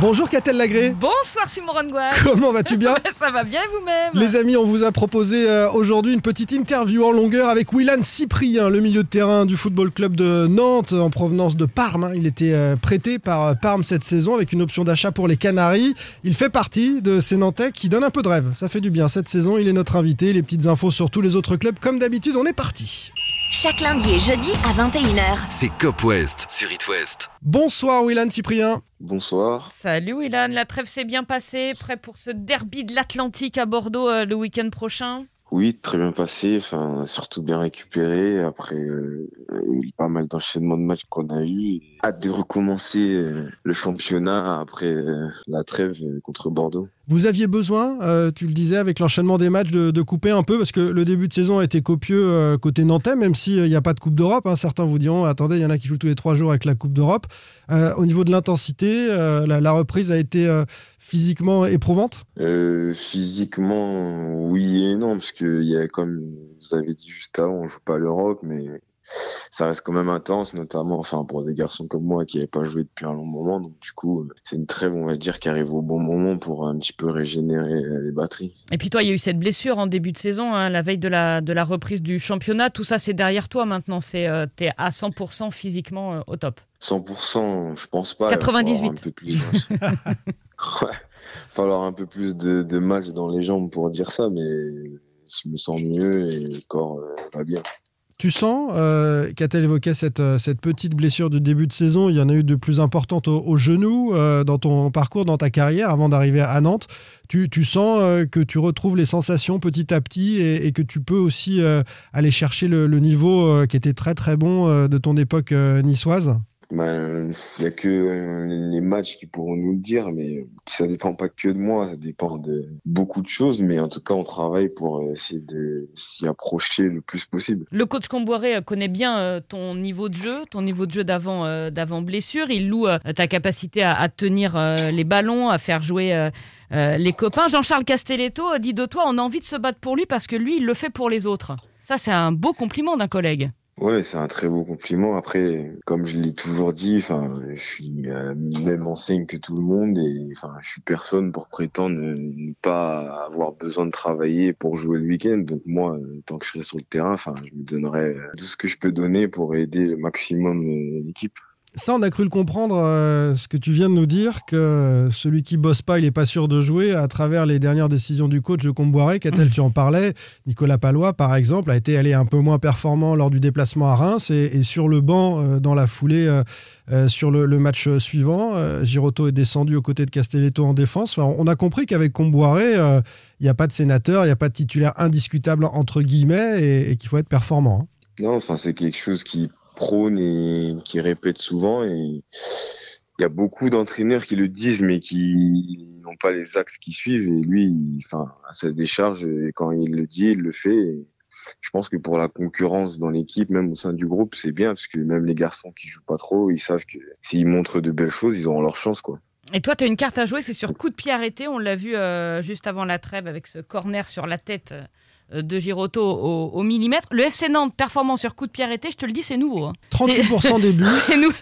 Bonjour Catel Lagré. Bonsoir Simon Rongois. Comment vas-tu bien Ça va bien vous-même Les amis, on vous a proposé euh, aujourd'hui une petite interview en longueur avec Willan Cyprien, le milieu de terrain du football club de Nantes en provenance de Parme. hein. Il était euh, prêté par euh, Parme cette saison avec une option d'achat pour les Canaries. Il fait partie de ces Nantais qui donnent un peu de rêve. Ça fait du bien. Cette saison, il est notre invité. Les petites infos sur tous les autres clubs. Comme d'habitude, on est parti. Chaque lundi et jeudi à 21h. C'est Cop West sur It West. Bonsoir Willan Cyprien. Bonsoir. Salut Ilan, la trêve s'est bien passée, prêt pour ce derby de l'Atlantique à Bordeaux euh, le week-end prochain? Oui, très bien passé, surtout bien récupéré après euh, pas mal d'enchaînements de matchs qu'on a eu. Hâte de recommencer euh, le championnat après euh, la trêve contre Bordeaux. Vous aviez besoin, tu le disais, avec l'enchaînement des matchs, de, couper un peu, parce que le début de saison a été copieux côté nantais, même s'il n'y a pas de Coupe d'Europe. hein. Certains vous diront, attendez, il y en a qui jouent tous les trois jours avec la Coupe d'Europe. Au niveau de l'intensité, la, reprise a été physiquement éprouvante? Euh, physiquement, oui et non, parce que il y a comme vous avez dit juste avant, on joue pas à l'Europe, mais ça reste quand même intense, notamment enfin pour des garçons comme moi qui n'avaient pas joué depuis un long moment. Donc du coup, c'est une trêve, on va dire, qui arrive au bon moment pour un petit peu régénérer euh, les batteries. Et puis toi, il y a eu cette blessure en début de saison, hein, la veille de la, de la reprise du championnat. Tout ça, c'est derrière toi maintenant. C'est euh, T'es à 100% physiquement euh, au top. 100%, je pense pas. Il va 98. falloir Un peu plus, ouais. falloir un peu plus de, de dans les jambes pour dire ça, mais je me sens mieux et le corps euh, va bien. Tu sens, euh, Qu'a-t-elle évoqué cette, euh, cette petite blessure du début de saison? Il y en a eu de plus importantes au, genou euh, dans ton parcours, dans ta carrière, avant d'arriver à Nantes. Tu, sens que tu retrouves les sensations petit à petit et, que tu peux aussi aller chercher le, niveau qui était très très bon de ton époque euh, Ben, Il n'y a que euh, les matchs qui pourront nous le dire, mais euh, ça dépend pas que de moi, ça dépend de beaucoup de choses, mais en tout cas, on travaille pour euh, essayer de s'y approcher le plus possible. Le coach Comboiré connaît bien ton niveau de jeu, ton niveau de jeu d'avant d'avant blessure. Il loue ta capacité à, tenir les ballons, à faire jouer les copains. Jean-Charles Castelletto dit de toi, on a envie de se battre pour lui parce que lui, il le fait pour les autres. Ça, c'est un beau compliment d'un collègue. Ouais, c'est un très beau compliment. Après, comme je l'ai toujours dit, je suis euh, même enseigne que tout le monde et enfin, je suis personne pour prétendre ne, pas avoir besoin de travailler pour jouer le week-end. Donc moi, euh, tant que je serai sur le terrain, je me donnerai euh, tout ce que je peux donner pour aider le maximum l'équipe. Ça, on a cru le comprendre, euh, ce que tu viens de nous dire, que celui qui bosse pas, il n'est pas sûr de jouer à travers les dernières décisions du coach de Comboiré. Qu'a-t-elle, tu en parlais Nicolas Palois, par exemple, a été allé un peu moins performant lors du déplacement à Reims et, sur le banc, euh, dans la foulée, euh, sur le, match suivant. Giroto est descendu aux côtés de Castelletto en défense. Enfin, on a compris qu'avec Comboiré, il n'y a pas de sénateur, il n'y a pas de titulaire indiscutable, entre guillemets, et, et qu'il faut être performant. hein. Non, enfin, c'est quelque chose qui prône et qui répète souvent et il y a beaucoup d'entraîneurs qui le disent mais qui n'ont pas les axes qui suivent et lui, enfin, à sa décharge, et quand il le dit, il le fait. Je pense que pour la concurrence dans l'équipe, même au sein du groupe, c'est bien parce que même les garçons qui jouent pas trop, ils savent que s'ils montrent de belles choses, ils auront leur chance, quoi. Et toi, tu as une carte à jouer, c'est sur coup de pied arrêté. On l'a vu euh, juste avant la trêve avec ce corner sur la tête euh, de Giroto au, au millimètre. Le FC Nantes performant sur coup de pied arrêté, je te le dis, c'est nouveau. hein. 38% des buts. C'est nou-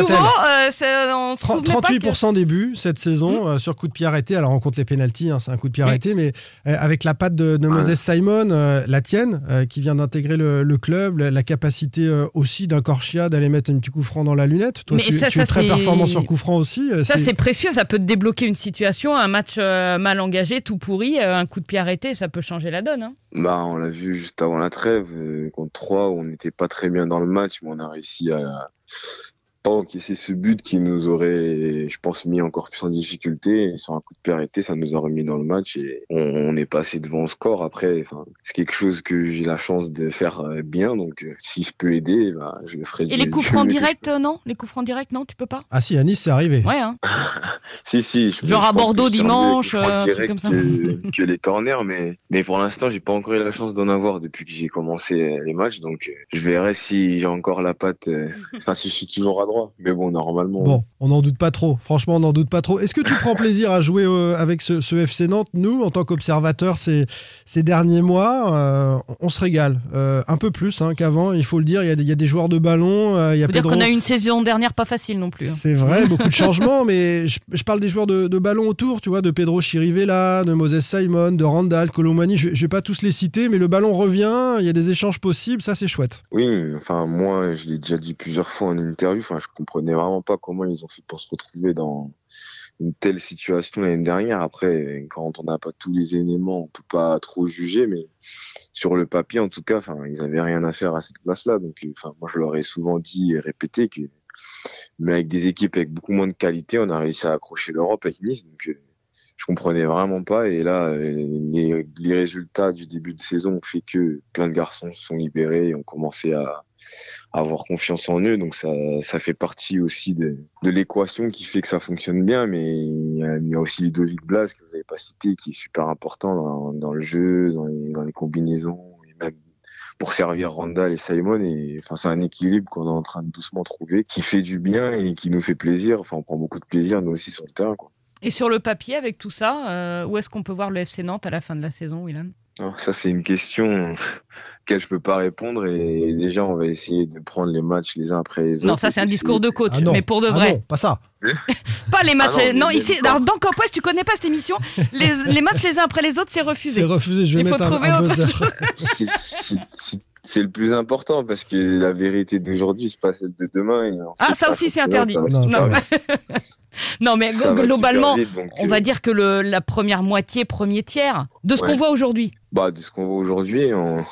nouveau. Euh, c'est- on se 30 souvenait pas que- 38% des buts cette saison euh, sur coup de pied arrêté. Alors on compte les pénalties, hein, c'est un coup de pied arrêté, mais euh, avec la patte de, de Moses Simon, euh, la tienne, euh, qui vient d'intégrer le, le club, la, la capacité euh, aussi d'un Corchia d'aller mettre un petit coup franc dans la lunette. Toi, Mais tu, ça, tu ça, es très performant sur coup franc aussi. euh, Ça, c'est- précieux, ça peut te débloquer une situation, un match euh, mal engagé, tout pourri, euh, un coup de pied arrêté, ça peut changer la donne. hein. Bah, on l'a vu juste avant la trêve, euh, contre 3, on n'était pas très bien dans le match, mais on a réussi à pas encaisser ce but qui nous aurait, je pense, mis encore plus en difficulté. Et sur un coup de pied arrêté, ça nous a remis dans le match et on, on est passé devant au score. Après, c'est quelque chose que j'ai la chance de faire euh, bien, donc euh, si je peux aider, bah, je le ferai. Et du- les coups francs directs, euh, non? Les coups francs directs, non, tu peux pas? Ah si, à Nice, c'est arrivé. Ouais, hein. Si, si. Je, Genre je à Bordeaux dimanche, euh, un francs truc directs comme ça. Que, que les corners, mais, mais pour l'instant, j'ai pas encore eu la chance d'en avoir depuis que j'ai commencé les matchs, donc je verrai si j'ai encore la patte, euh, enfin, si je suis toujours à droite droit. Mais bon, normalement. Bon, on n'en doute pas trop. Franchement, on n'en doute pas trop. Est-ce que tu prends plaisir à jouer euh, avec ce, ce FC Nantes? Nous, en tant qu'observateurs, ces, ces derniers mois, euh, on se régale. Euh, un peu plus hein, qu'avant, il faut le dire. Il y, a des, il y a des joueurs de ballon. euh, il y a faut dire Pedro. qu'on a eu une saison dernière pas facile non plus. hein. C'est vrai, beaucoup de changements, mais je, je parle des joueurs de, de ballon autour, tu vois, de Pedro Chirivella, de Moses Simon, de Randall, Colomani. Je, je vais pas tous les citer, mais le ballon revient. Il y a des échanges possibles. Ça, c'est chouette. Oui, enfin, moi, je l'ai déjà dit plusieurs fois en interview. Enfin, je comprenais vraiment pas comment ils ont fait pour se retrouver dans une telle situation l'année dernière. Après, quand on n'a pas tous les éléments, on peut pas trop juger, mais sur le papier, en tout cas, ils avaient rien à faire à cette place-là. Donc, euh, moi, je leur ai souvent dit et répété que, mais avec des équipes avec beaucoup moins de qualité, on a réussi à accrocher l'Europe avec Nice. Donc, euh, je comprenais vraiment pas. Et là, euh, les, les résultats du début de saison ont fait que plein de garçons se sont libérés et ont commencé à avoir confiance en eux. Donc ça, ça fait partie aussi de, l'équation qui fait que ça fonctionne bien. Mais il y a, il y a aussi Ludovic Blas que vous n'avez pas cité, qui est super important dans, dans le jeu, dans les, dans les combinaisons et même pour servir Randall et Simon. Et enfin, c'est un équilibre qu'on est en train de doucement trouver, qui fait du bien et qui nous fait plaisir. Enfin, on prend beaucoup de plaisir nous aussi sur le terrain. Quoi. Et sur le papier, avec tout ça, euh, où est-ce qu'on peut voir le FC Nantes à la fin de la saison, Willan? Alors, ça, c'est une question auquel je peux pas répondre. Et déjà, on va essayer de prendre les matchs les uns après les autres. Non, ça c'est un discours de coach, Ah mais pour de Ah vrai. non, pas ça. Pas les matchs. Ah non, ici, alors, dans West, tu connais pas cette émission? Les, les matchs les uns après les autres, c'est C'est refusé. refusé. Je vais Il faut mettre trouver un autre buzzer. c'est- le plus important parce que la vérité d'aujourd'hui, c'est pas celle de demain. et Ah, ça aussi, c'est interdit. Non, Non, mais Ça globalement, super vite, donc, on euh, va dire que le, la première moitié, premier tiers de ce Ouais. qu'on voit aujourd'hui. bah, de ce qu'on voit aujourd'hui, on-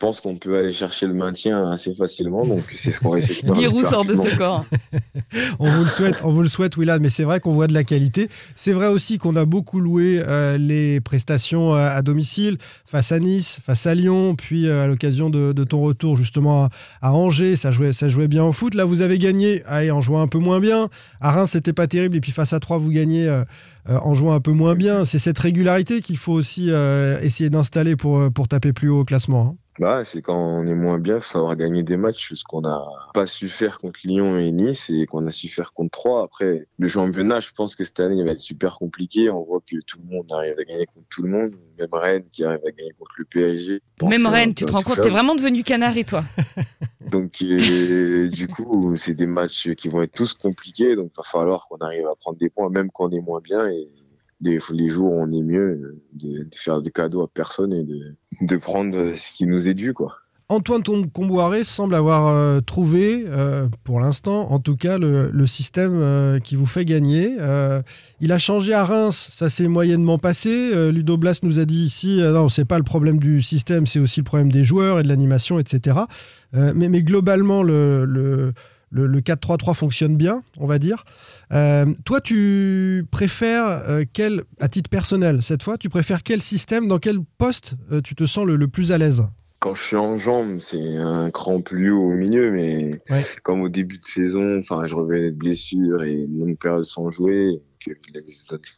je pense qu'on peut aller chercher le maintien assez facilement. Donc, c'est ce qu'on va essayer de faire. Giroud sort de ce corps. On vous le souhaite, on vous le souhaite, Willard, mais c'est vrai qu'on voit de la qualité. C'est vrai aussi qu'on a beaucoup loué euh, les prestations euh, à domicile, face à Nice, face à Lyon, puis euh, à l'occasion de, de ton retour justement à, à Angers, ça jouait, ça jouait bien au foot. Là, vous avez gagné, allez, en jouant un peu moins bien. À Reims, c'était pas terrible, et puis face à 3, vous gagnez euh, en jouant un peu moins bien. C'est cette régularité qu'il faut aussi euh, essayer d'installer pour, pour taper plus haut au classement. hein. Bah, c'est quand on est moins bien, faut savoir gagner des matchs, ce qu'on n'a pas su faire contre Lyon et Nice et qu'on a su faire contre Troyes. Après, le championnat, je pense que cette année, il va être super compliqué. On voit que tout le monde arrive à gagner contre tout le monde. Même Rennes qui arrive à gagner contre le PSG. Même Rennes, tu te rends compte, t'es vraiment devenu canari, toi. Donc, euh, du coup, c'est des matchs qui vont être tous compliqués. Donc, il va falloir qu'on arrive à prendre des points, même quand on est moins bien. Et des, les jours on est mieux, de, de faire des cadeaux à personne et de, de prendre ce qui nous est dû, quoi. Antoine Comboiré semble avoir euh, trouvé, euh, pour l'instant, en tout cas, le, le système euh, qui vous fait gagner. Euh, il a changé à Reims, ça s'est moyennement passé. Euh, Ludo Blas nous a dit ici, euh, non, c'est pas le problème du système, c'est aussi le problème des joueurs et de l'animation, etc. Euh, mais, mais globalement, le, le, le, le 4-3-3 fonctionne bien, on va dire. Euh, toi, tu préfères euh, quel, à titre personnel, cette fois, tu préfères quel système, dans quel poste euh, tu te sens le, le plus à l'aise? Quand je suis en jambes, c'est un cran plus haut au milieu, mais Ouais. comme au début de saison, enfin, je revenais de blessure et une longue période sans jouer, que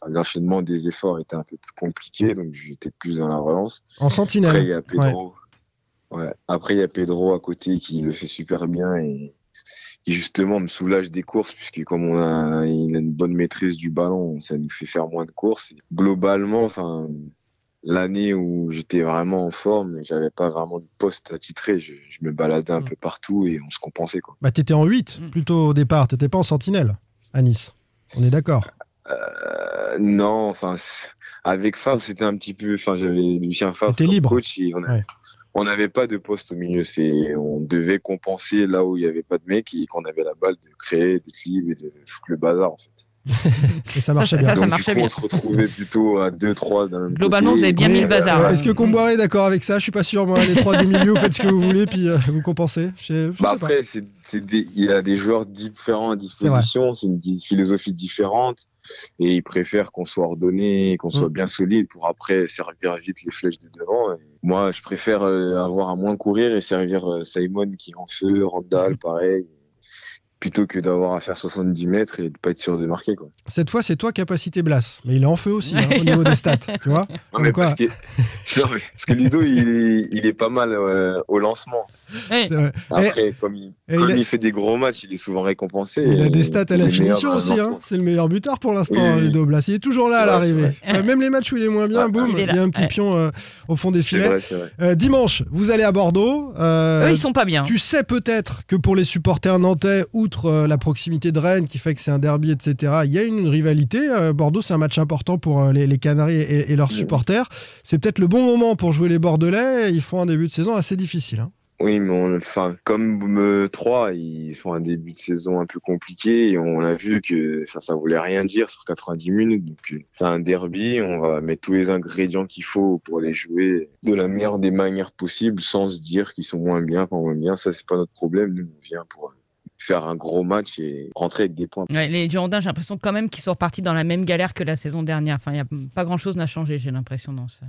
l'enchaînement des efforts était un peu plus compliqué, donc j'étais plus dans la relance. En sentinelle. Après, il y a Pedro. Ouais. Après, il y a Pedro à côté qui le fait super bien et qui justement me soulage des courses puisque comme on a, il a une bonne maîtrise du ballon, ça nous fait faire moins de courses. Et globalement, enfin, l'année où j'étais vraiment en forme, j'avais pas vraiment de poste attitré, je, je me baladais un Mm. peu partout et on se compensait quoi. Bah, t'étais en 8 Mm. plutôt au départ, t'étais pas en sentinelle à Nice. On est d'accord. Euh, non, enfin, avec Favre, c'était un petit peu, enfin, j'avais Lucien Favre T'étais comme libre. coach et on a- Ouais. On n'avait pas de poste au milieu. C'est, on devait compenser là où il n'y avait pas de mec et qu'on avait la balle de créer, d'être libre et de foutre le bazar, en fait. Et ça marchait ça- bien. ça Donc, du marchait coup, bien. on se retrouvait plutôt à 2-3 d'un même Globalement, côté. vous avez bien mis le bazar. euh, hein. Est-ce que Comboiré est d'accord avec ça? Je suis pas sûr, moi. Les trois du milieu, vous faites ce que vous voulez, puis euh, vous compensez. Je, je Bah sais pas. après, c'est, c'est des- il y a des joueurs différents à disposition, c'est, une philosophie différente, et ils préfèrent qu'on soit ordonné, qu'on soit Mm. bien solide pour après servir vite les flèches de devant. Et moi, je préfère euh, avoir à moins courir et servir euh, Simon qui est en feu, Randall, pareil. Plutôt que d'avoir à faire 70 mètres et de pas être sûr de marquer. Quoi. Cette fois, c'est toi capacité Blas, mais il est en feu aussi hein, au niveau des stats, tu vois. Non, mais parce, quoi- que... non, mais parce que Ludo, il est, il est pas mal euh, au lancement. Après, comme, il, et comme il a- il fait des gros matchs, il est souvent récompensé. Il a des stats à la finition aussi, hein. c'est le meilleur buteur pour l'instant, Oui, hein, oui. Ludo Blas. Il est toujours là à l'arrivée. Euh, Même les matchs où il est moins bien, Ah, boum, il y a un petit ouais. pion euh, au fond des filets. vrai, c'est vrai. Euh, dimanche, vous allez à Bordeaux. euh, Eux, ils sont pas bien. Tu sais peut-être que pour les supporters nantais, outre euh, la proximité de Rennes qui fait que c'est un derby, etc., il y a une rivalité. Euh, Bordeaux, c'est un match important pour euh, les, les Canaries et, et leurs supporters. C'est peut-être le bon moment pour jouer les Bordelais. Ils font un début de saison assez difficile. hein. Oui, mais on, enfin, comme euh, 3, ils font un début de saison un peu compliqué et on a vu que enfin, ça voulait rien dire sur 90 minutes. Donc c'est un derby, on va mettre tous les ingrédients qu'il faut pour les jouer de la meilleure des manières possibles sans se dire qu'ils sont moins bien, pas moins bien. Ça, c'est pas notre problème. Nous, on vient pour faire un gros match et rentrer avec des points. Ouais, les Girondins, j'ai l'impression quand même qu'ils sont repartis dans la même galère que la saison dernière. Enfin, y a pas grand chose n'a changé, j'ai l'impression dans ce.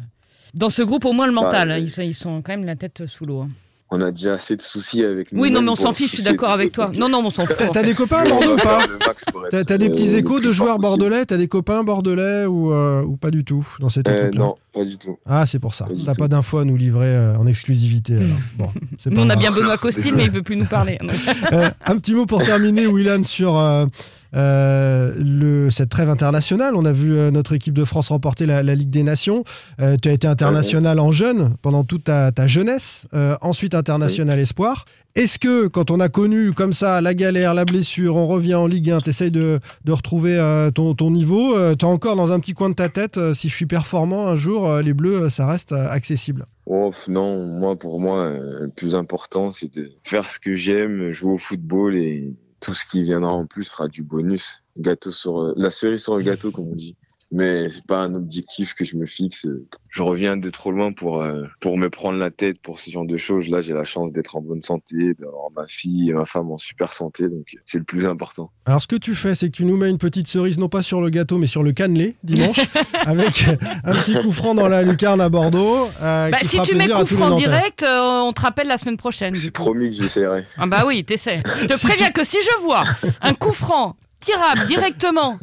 Dans ce groupe, au moins le mental, Bah, hein, euh, ils, sont, ils sont quand même la tête sous l'eau. hein. On a déjà assez de soucis avec nous. Oui, non, mais on s'en fiche, je suis d'accord avec toi. Non, non, mais on s'en fout. T'as des copains à Bordeaux ou pas T'as des petits euh, échos de joueurs bordelais? T'as des copains bordelais ou, euh, ou pas du tout dans cette Euh, équipe-là? non, pas du tout. Ah, c'est pour ça. T'as pas d'infos à nous livrer euh, en exclusivité. alors. Bon, c'est Nous, on a bien Benoît Costil, mais il veut plus nous parler. Un petit mot pour terminer, Willan, sur euh, le, cette trêve internationale. On a vu euh, notre équipe de France remporter la, la Ligue des Nations. Euh, tu as été international en jeune pendant toute ta, ta jeunesse, euh, ensuite international espoir. Est-ce que quand on a connu comme ça la galère, la blessure, on revient en Ligue 1, tu essayes de, de retrouver ton, ton niveau, tu as encore dans un petit coin de ta tête, si je suis performant un jour, les Bleus, ça reste accessible? Oh, non, moi, pour moi, le plus important, c'est de faire ce que j'aime, jouer au football et tout ce qui viendra en plus fera du bonus. Gâteau sur, euh, la cerise sur le gâteau, comme on dit. Mais c'est pas un objectif que je me fixe. Je reviens de trop loin pour, euh, pour me prendre la tête pour ce genre de choses. Là, j'ai la chance d'être en bonne santé, d'avoir ma fille et ma femme en super santé. Donc, c'est le plus important. Alors, ce que tu fais, c'est que tu nous mets une petite cerise, non pas sur le gâteau, mais sur le cannelé, dimanche, avec un petit coup franc dans la lucarne à Bordeaux. euh, bah, qui si fera tu mets coup franc direct, euh, on te rappelle la semaine prochaine. C'est promis que j'essaierai. Ah bah oui, t'essaies. Je te Si préviens tu- que si je vois un coup franc tirable directement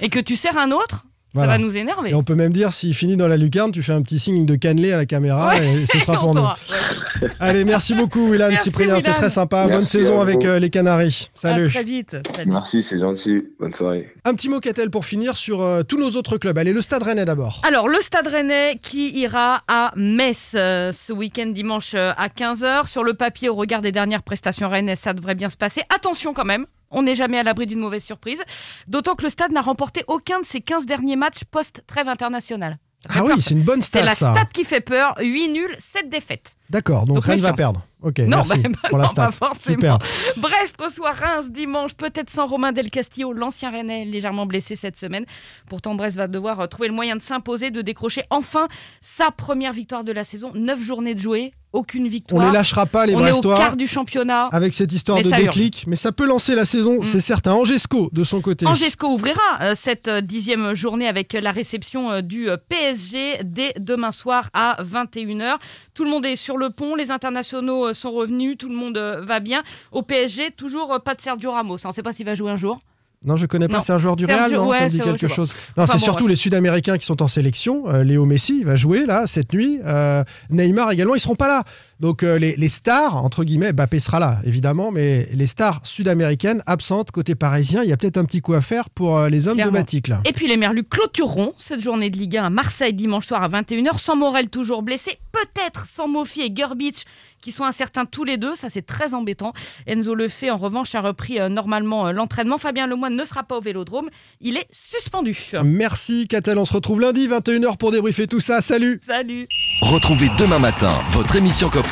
et que tu sers un autre, Voilà. ça va nous énerver. Et on peut même dire, s'il finit dans la lucarne, tu fais un petit signe de cannelé à la caméra et ce sera pour nous. Ouais. Allez, merci beaucoup, Willan Merci, Cyprien, c'était très sympa. Merci Bonne saison à avec euh, les Canaries. À Salut. très vite. Salut. Merci, c'est gentil. Bonne soirée. Un petit mot, Catel, pour finir sur euh, tous nos autres clubs. Allez, le Stade Rennais d'abord. Alors, le Stade Rennais qui ira à Metz euh, ce week-end dimanche euh, à 15h. Sur le papier, au regard des dernières prestations Rennais, ça devrait bien se passer. Attention quand même, on n'est jamais à l'abri d'une mauvaise surprise. D'autant que le Stade n'a remporté aucun de ses 15 derniers matchs post-trêve internationale. Ah peur, oui, c'est une bonne C'est stat, la ça. stat qui fait peur. 8 nuls, 7 défaites. D'accord, donc, Donc, Rennes va perdre. Ok, Non, merci bah, bah pour la non, stat. pas forcément. Super. Brest reçoit Reims dimanche, peut-être sans Romain Del Castillo, l'ancien Rennais légèrement blessé cette semaine. Pourtant, Brest va devoir euh, trouver le moyen de s'imposer, de décrocher enfin sa première victoire de la saison. Neuf journées de jouer, aucune On victoire. les lâchera pas, les On est au quart du championnat. avec cette histoire Mais de urge. déclic, mais ça peut lancer la saison, Mm. c'est certain. Angesco, de son côté. Angesco ouvrira euh, cette euh, dixième journée avec la réception euh, du PSG dès demain soir à 21h. Tout le monde est sur le pont, les internationaux sont revenus, tout le monde euh, va bien. Au PSG, toujours euh, pas de Sergio Ramos. On ne sait pas s'il va jouer un jour. Non, je connais pas, c'est un joueur du Real, non ouais, Ça me dit quelque chose. Non, Enfin c'est bon, surtout les Sud-Américains qui sont en sélection. Euh, Léo Messi il va jouer là cette nuit. Euh, Neymar également, ils seront pas là. Donc euh, les, les stars, entre guillemets, Mbappé sera là, évidemment, mais les stars sud-américaines absentes côté parisien, il y a peut-être un petit coup à faire pour euh, les hommes Clairement. de là. Et puis les Merlus clôtureront cette journée de Ligue 1 à Marseille dimanche soir à 21h, sans Morel toujours blessé, peut-être sans Mofi et Gerbich qui sont incertains tous les deux, ça c'est très embêtant. Enzo Lefebvre en revanche a repris euh, normalement euh, l'entraînement. Fabien Lemoine ne sera pas au Vélodrome, il est suspendu. Merci Catel, on se retrouve lundi 21h pour débriefer tout ça. Salut Salut Retrouvez demain matin votre émission Cop